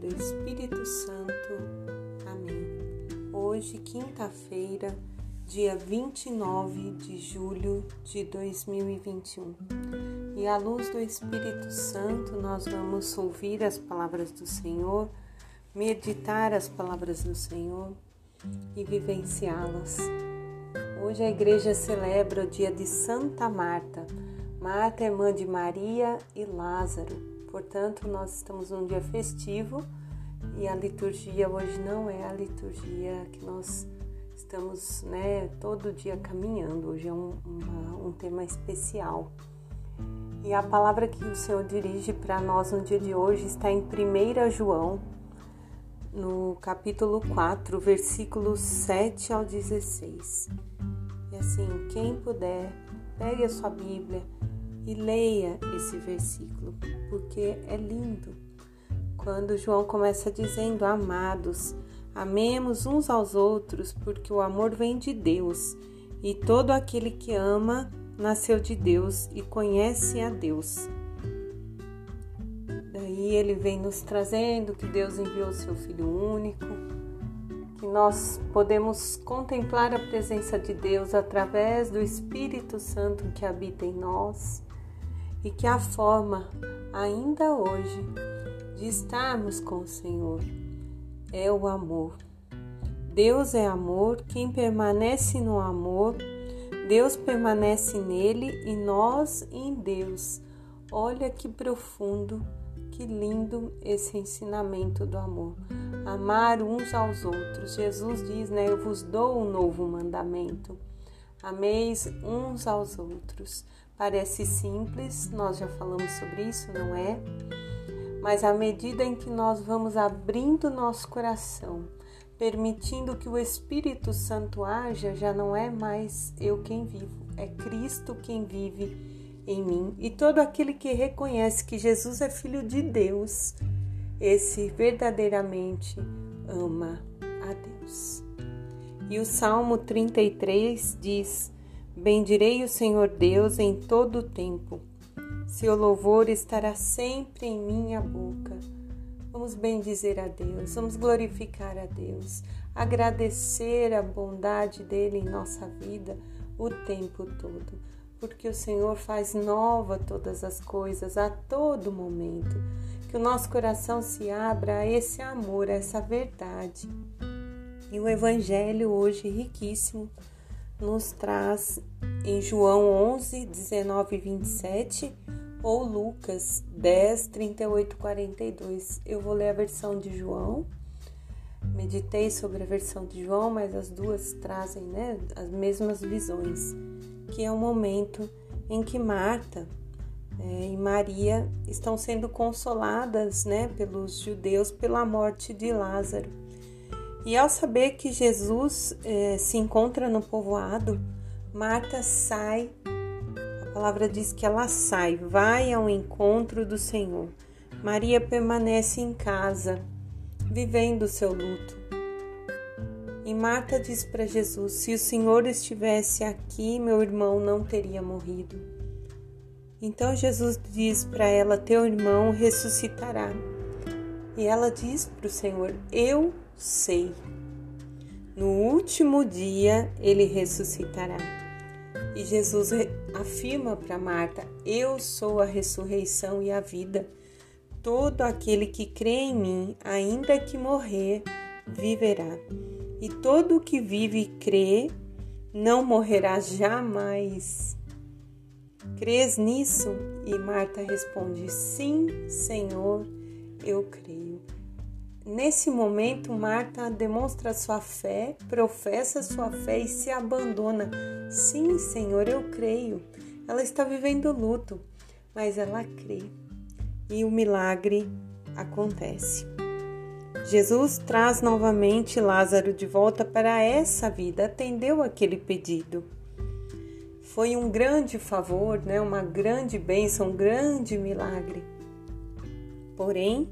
do Espírito Santo. Amém. Hoje, quinta-feira, dia 29 de julho de 2021. E à luz do Espírito Santo, nós vamos ouvir as palavras do Senhor, meditar as palavras do Senhor e vivenciá-las. Hoje a igreja celebra o dia de Santa Marta. Marta, irmã de Maria e Lázaro. Portanto, nós estamos num dia festivo e a liturgia hoje não é a liturgia que nós estamos né, todo dia caminhando. Hoje é um, uma, um tema especial. E a palavra que o Senhor dirige para nós no dia de hoje está em 1 João, no capítulo 4, versículos 7 ao 16. E assim, quem puder, pegue a sua Bíblia e leia esse versículo, porque é lindo. Quando João começa dizendo: Amados, amemos uns aos outros, porque o amor vem de Deus, e todo aquele que ama nasceu de Deus e conhece a Deus. Daí ele vem nos trazendo que Deus enviou seu Filho único, que nós podemos contemplar a presença de Deus através do Espírito Santo que habita em nós e que a forma, ainda hoje, de estarmos com o Senhor é o amor. Deus é amor, quem permanece no amor, Deus permanece nele e nós em Deus. Olha que profundo, que lindo esse ensinamento do amor. Amar uns aos outros. Jesus diz, né? Eu vos dou um novo mandamento. Ameis uns aos outros. Parece simples, nós já falamos sobre isso, não é? Mas à medida em que nós vamos abrindo nosso coração, permitindo que o Espírito Santo haja, já não é mais eu quem vivo, é Cristo quem vive em mim. E todo aquele que reconhece que Jesus é Filho de Deus, esse verdadeiramente ama a Deus. E o Salmo 33 diz: Bendirei o Senhor Deus em todo o tempo. Seu louvor estará sempre em minha boca. Vamos bendizer a Deus, vamos glorificar a Deus, agradecer a bondade dele em nossa vida o tempo todo, porque o Senhor faz nova todas as coisas a todo momento. Que o nosso coração se abra a esse amor, a essa verdade. E o evangelho hoje riquíssimo nos traz em João 11, 19 e 27 ou Lucas 10, 38 e 42. Eu vou ler a versão de João. Meditei sobre a versão de João, mas as duas trazem né, as mesmas visões, que é o momento em que Marta é, e Maria estão sendo consoladas né, pelos judeus pela morte de Lázaro. E ao saber que Jesus eh, se encontra no povoado, Marta sai, a palavra diz que ela sai, vai ao encontro do Senhor. Maria permanece em casa, vivendo o seu luto. E Marta diz para Jesus: Se o Senhor estivesse aqui, meu irmão não teria morrido. Então Jesus diz para ela: Teu irmão ressuscitará. E ela diz para o Senhor: Eu sei. No último dia ele ressuscitará. E Jesus afirma para Marta: Eu sou a ressurreição e a vida. Todo aquele que crê em mim, ainda que morrer, viverá. E todo o que vive e crê não morrerá jamais. Crês nisso? E Marta responde: Sim, Senhor, eu creio. Nesse momento, Marta demonstra sua fé, professa sua fé e se abandona. Sim, Senhor, eu creio. Ela está vivendo luto, mas ela crê. E o milagre acontece. Jesus traz novamente Lázaro de volta para essa vida, atendeu aquele pedido. Foi um grande favor, né? uma grande bênção, um grande milagre. Porém,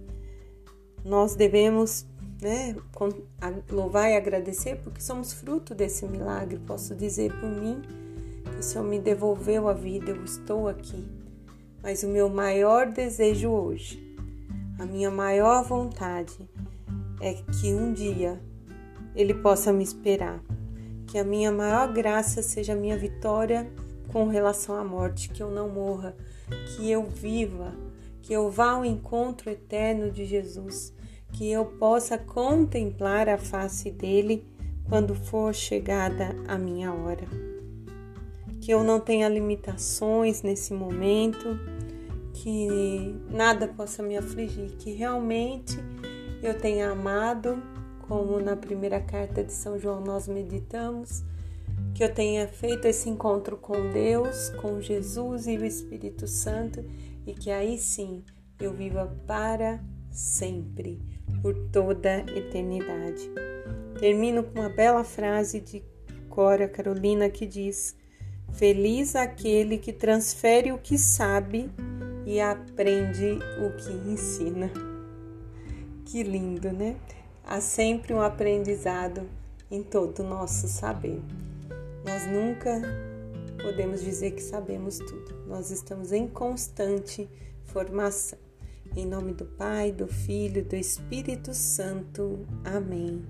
nós devemos né, louvar e agradecer porque somos fruto desse milagre. Posso dizer por mim que o Senhor me devolveu a vida, eu estou aqui. Mas o meu maior desejo hoje, A minha maior vontade é que um dia Ele possa me esperar. Que a minha maior graça seja a minha vitória com relação à morte, que eu não morra, que eu viva, que eu vá ao encontro eterno de Jesus, que eu possa contemplar a face dele quando for chegada a minha hora. Que eu não tenha limitações nesse momento, que nada possa me afligir, que realmente eu tenha amado, como na primeira carta de São João nós meditamos, que eu tenha feito esse encontro com Deus, com Jesus e o Espírito Santo e que aí sim eu viva para sempre, por toda eternidade. Termino com uma bela frase de Cora Carolina que diz: Feliz aquele que transfere o que sabe e aprende o que ensina. Que lindo, né? Há sempre um aprendizado em todo o nosso saber. Nós nunca podemos dizer que sabemos tudo. Nós estamos em constante formação. Em nome do Pai, do Filho do Espírito Santo. Amém.